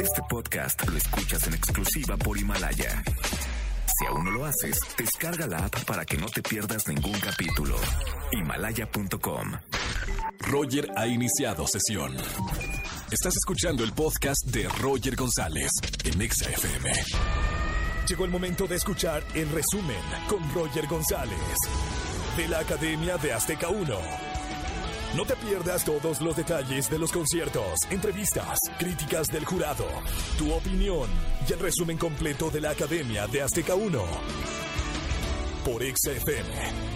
Este podcast lo escuchas en exclusiva por Himalaya. Si aún no lo haces, descarga la app para que no te pierdas ningún capítulo. Himalaya.com. Roger ha iniciado sesión. Estás escuchando el podcast de Roger González en Exa FM. Llegó el momento de escuchar el resumen con Roger González de la Academia de Azteca 1. No te pierdas todos los detalles de los conciertos, entrevistas, críticas del jurado, tu opinión y el resumen completo de la Academia de Azteca 1 por XFM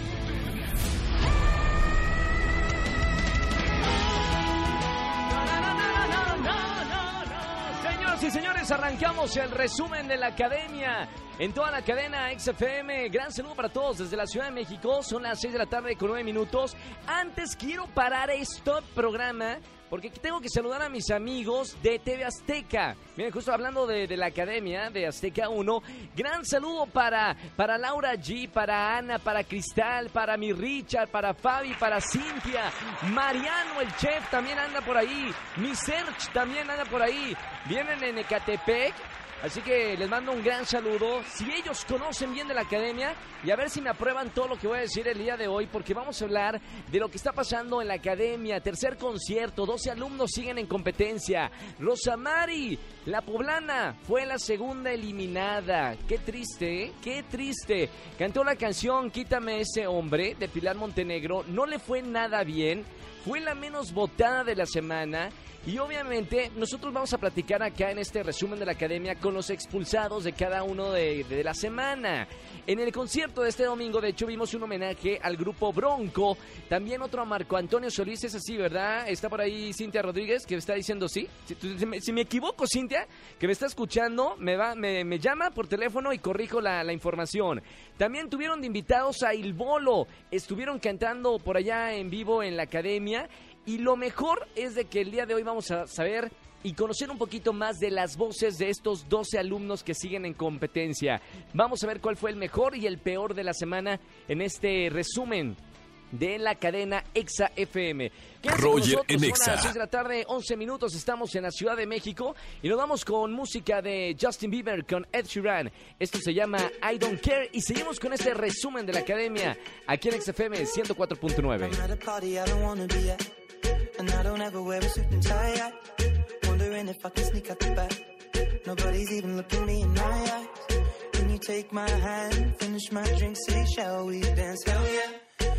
y señores, arrancamos el resumen de la academia en toda la cadena XFM. Gran saludo para todos desde la Ciudad de México. Son las 6 de la tarde con 9 minutos. Antes quiero parar este programa porque tengo que saludar a mis amigos de TV Azteca. Miren, justo hablando de, la academia de Azteca 1, gran saludo para, para Laura G, para Ana, para Cristal, para mi Richard, para Fabi, para Cintia, Mariano el chef también anda por ahí, mi Serge también anda por ahí. Vienen en Ecatepec Así que les mando un gran saludo. Si ellos conocen bien de la academia y a ver si me aprueban todo lo que voy a decir el día de hoy, porque vamos a hablar de lo que está pasando en la academia. Tercer concierto, 12 alumnos siguen en competencia. Rosamari, la poblana, fue la segunda eliminada. Qué triste, ¿eh? Qué triste. Cantó la canción Quítame ese hombre de Pilar Montenegro. No le fue nada bien. Fue la menos votada de la semana y obviamente nosotros vamos a platicar acá en este resumen de la academia con los expulsados de cada uno de, la semana. En el concierto de este domingo, de hecho, vimos un homenaje al grupo Bronco. También otro a Marco Antonio Solís, es así, ¿verdad? Está por ahí Cintia Rodríguez, que me está diciendo sí. Si, me equivoco, Cintia, que me está escuchando, me, va, me, llama por teléfono y corrijo la, la información. También tuvieron de invitados a Il Bolo. Estuvieron cantando por allá en vivo en la academia. Y lo mejor es de que el día de hoy vamos a saber y conocer un poquito más de las voces de estos 12 alumnos que siguen en competencia. Vamos a ver cuál fue el mejor y el peor de la semana en este resumen de la cadena Exa FM. Roger en Exa. A las de la tarde, 11 minutos, estamos en la Ciudad de México y nos vamos con música de Justin Bieber con Ed Sheeran. Esto se llama I Don't Care y seguimos con este resumen de la academia aquí en XFM 104.9. And I don't ever wear a suit and tie. I wondering if I can sneak out the back. Nobody's even looking me in my eyes. Can you take my hand, finish my drink, say, shall we dance? Hell yeah.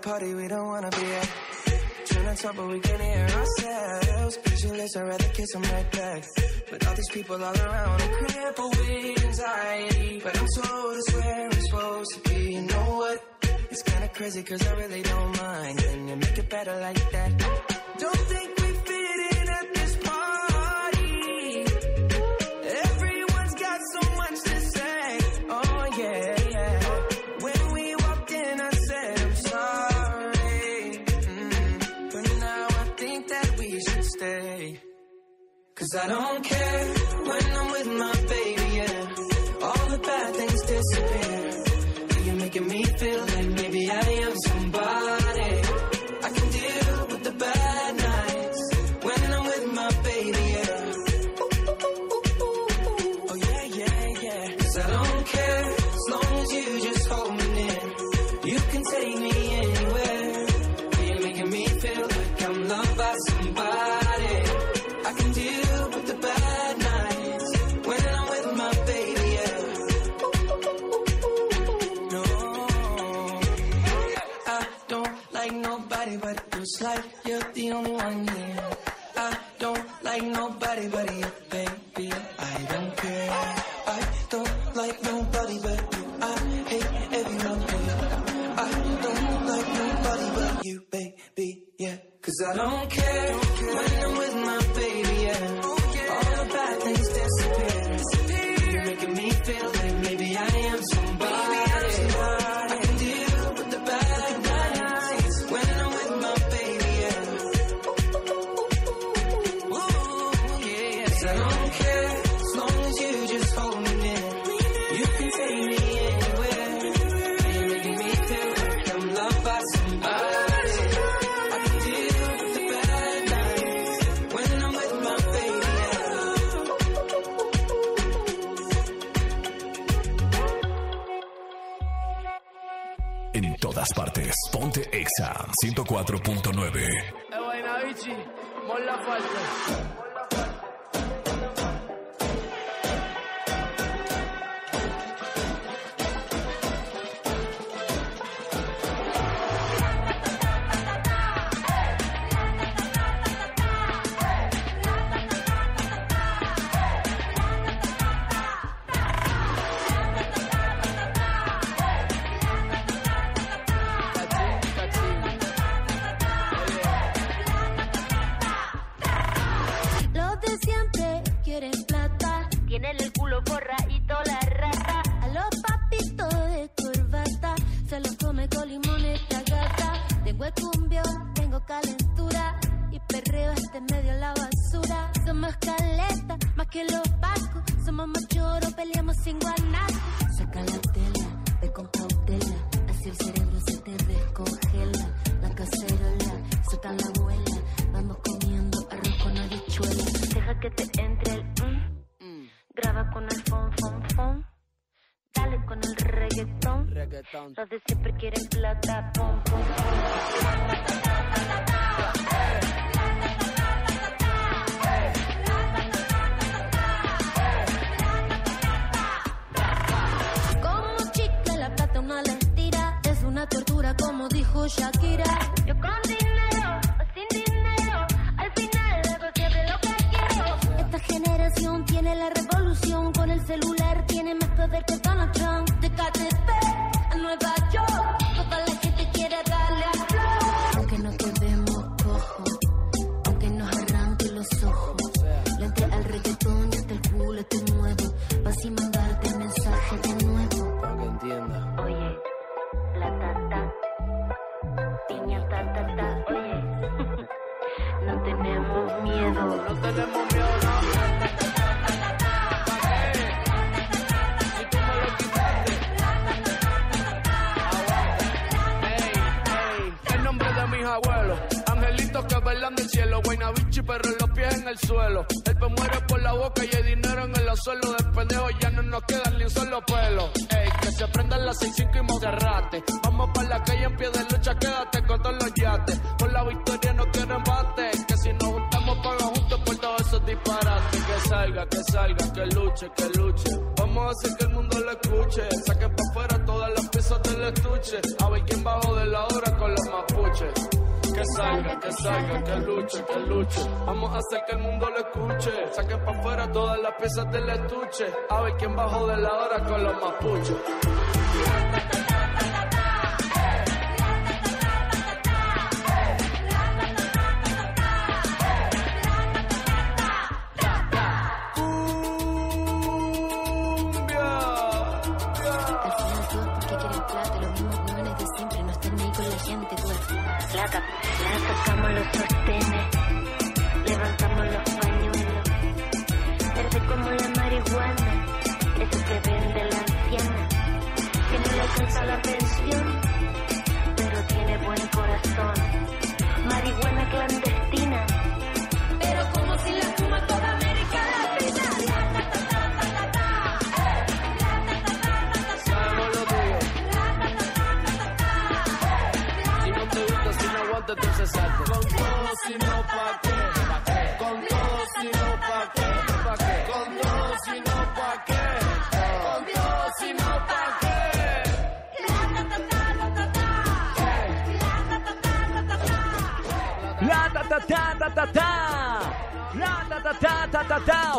party we don't wanna be at. Trying to talk, but we can hear ourselves. Pictureless, I'd rather kiss them right back. But all these people all around, I'm with anxiety. But I'm told it's where I'm supposed to be. You know what? It's kinda crazy, cause I really don't mind. Can you make it better like that? Don't Cause I don't care like you're the only one here. En todas partes. Ponte Exa 104.9. Siempre quieren plata. Como chicle la plata una la estira Es una tortura como dijo Shakira Yo El pe muere por la boca y hay dinero en el suelo. De pendejo ya no nos quedan ni un solo pelo. Ey, que se prendan las 6-5 y Monserrate. Vamos para la calle en pie de lucha, quédate con todos los yates. Por la victoria no quiero embate. Que si nos juntamos paga juntos por todos esos disparates. Que salga, que salga, que luche, que luche. Vamos a hacer que el mundo lo escuche. Saquen para afuera todas las piezas del estuche. A ver quién bajó de la hora con los mapuches. Que salga, que salga, que luche, que luche. Vamos a hacer que el mundo lo escuche. Saquen para afuera todas las piezas del estuche. A ver quién bajó de la hora con los mapuches. Los sostenes, levantamos los pañuelos, verde como la marihuana, eso que vende la anciana, que no le alcanza la pensión, si no, pa' qué. Con todo, si no, pa' qué. Con todo, si no, pa' qué. Con todo, si no, pa' qué. La ta ta ta ta ta ta. Ta ta ta ta ta ta,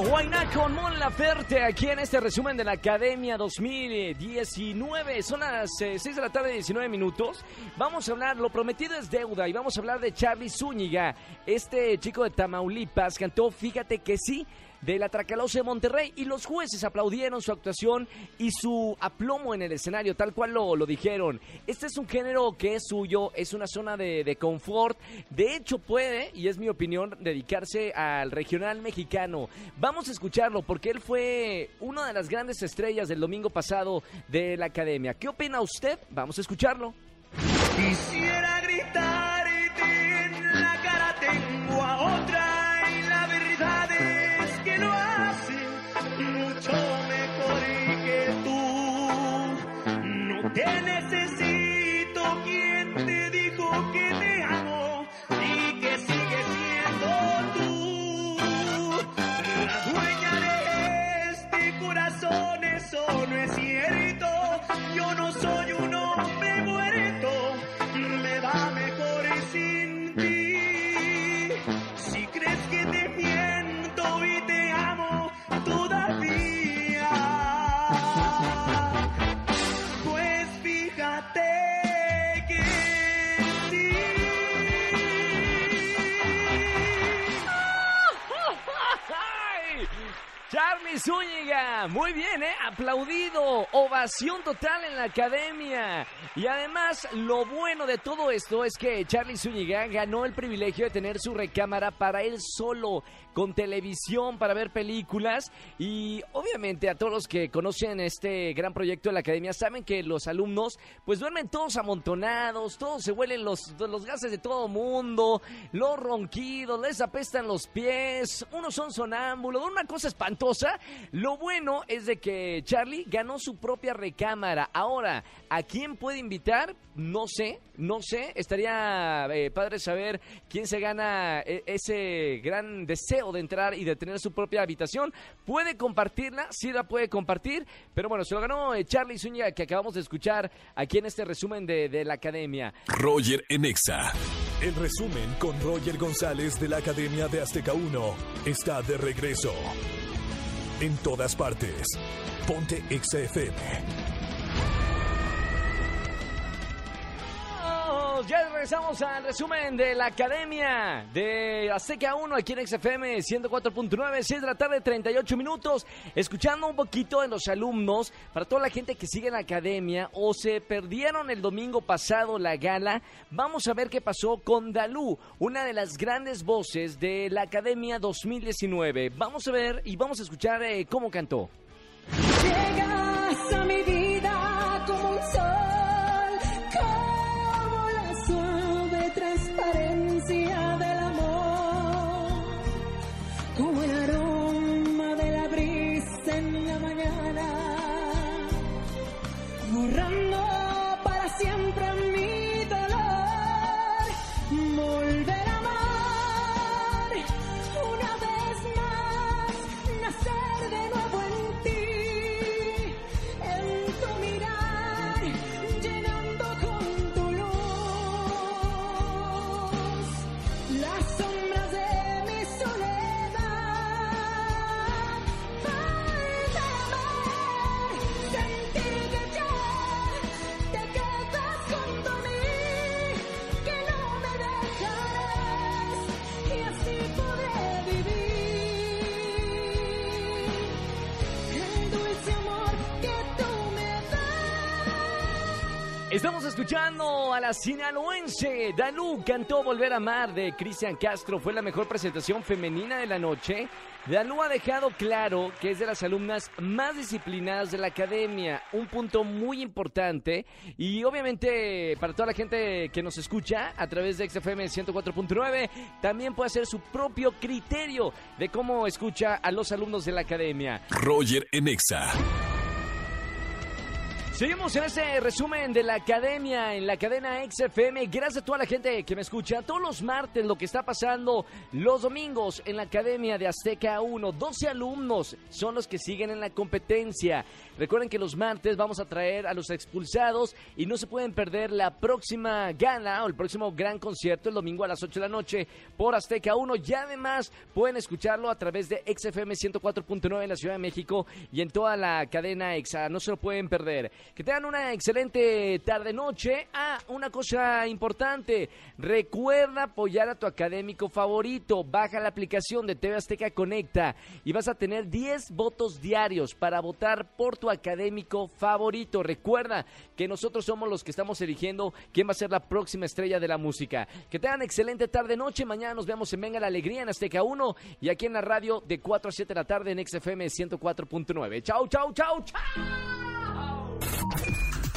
con Mon Laferte aquí en este resumen de la Academia 2019. Son las eh, 6 de la tarde, 19 minutos. Vamos a hablar, lo prometido es deuda, y vamos a hablar de Charlie Zúñiga. Este chico de Tamaulipas cantó Fíjate que sí de la Tracalosa de Monterrey y los jueces aplaudieron su actuación y su aplomo en el escenario, tal cual lo, lo dijeron. Este es un género que es suyo, es una zona de, de confort. De hecho, puede, y es mi opinión, dedicarse al regional mexicano. Vamos a escucharlo porque él fue una de las grandes estrellas del domingo pasado de la academia. ¿Qué opina usted? Vamos a escucharlo. Te necesito Muy bien, ¿eh? Aplaudido, ovación total en la academia. Y además, lo bueno de todo esto es que Charlie Zúñiga ganó el privilegio de tener su recámara para él solo, con televisión, para ver películas. Y obviamente a todos los que conocen este gran proyecto de la academia saben que los alumnos pues duermen todos amontonados, todos se huelen los, los gases de todo mundo, los ronquidos, les apestan los pies, unos son sonámbulos, una cosa espantosa. Lo bueno es de que Charlie ganó su propia recámara. Ahora, ¿a quién puede invitar? No sé, no sé. Estaría eh, padre saber quién se gana eh, ese gran deseo de entrar y de tener su propia habitación. Puede compartirla, sí la puede compartir, pero bueno, se lo ganó eh, Charlie Zúñiga que acabamos de escuchar aquí en este resumen de, la academia. Roger en Exa. El resumen con Roger González de la Academia de Azteca 1 está de regreso. En todas partes. Ponte Exa regresamos al resumen de la Academia de Azteca 1 aquí en XFM 104.9, 6 de la tarde, 38 minutos. Escuchando un poquito de los alumnos, para toda la gente que sigue en la Academia o se perdieron el domingo pasado la gala, vamos a ver qué pasó con Dalú, una de las grandes voces de la Academia 2019. Vamos a ver y vamos a escuchar eh, cómo cantó. Llegas a mi vida como un sol, Estamos escuchando a la sinaloense. Dalú cantó Volver a Amar de Cristian Castro. Fue la mejor presentación femenina de la noche. Dalú ha dejado claro que es de las alumnas más disciplinadas de la academia. Un punto muy importante. Y obviamente para toda la gente que nos escucha a través de XFM 104.9, también puede hacer su propio criterio de cómo escucha a los alumnos de la academia. Roger en Exa. Seguimos en este resumen de la academia en la cadena XFM. Gracias a toda la gente que me escucha todos los martes lo que está pasando los domingos en la academia de Azteca 1. 12 alumnos son los que siguen en la competencia. Recuerden que los martes vamos a traer a los expulsados y no se pueden perder la próxima gala o el próximo gran concierto el domingo a las 8 de la noche por Azteca 1. Y además pueden escucharlo a través de XFM 104.9 en la Ciudad de México y en toda la cadena EXA. No se lo pueden perder. Que tengan una excelente tarde-noche. Ah, una cosa importante. Recuerda apoyar a tu académico favorito. Baja la aplicación de TV Azteca Conecta y vas a tener 10 votos diarios para votar por tu académico favorito. Recuerda que nosotros somos los que estamos eligiendo quién va a ser la próxima estrella de la música. Que tengan excelente tarde-noche. Mañana nos vemos en Venga la Alegría en Azteca 1 y aquí en la radio de 4 a 7 de la tarde en XFM 104.9. Chau, chau, chau, chau.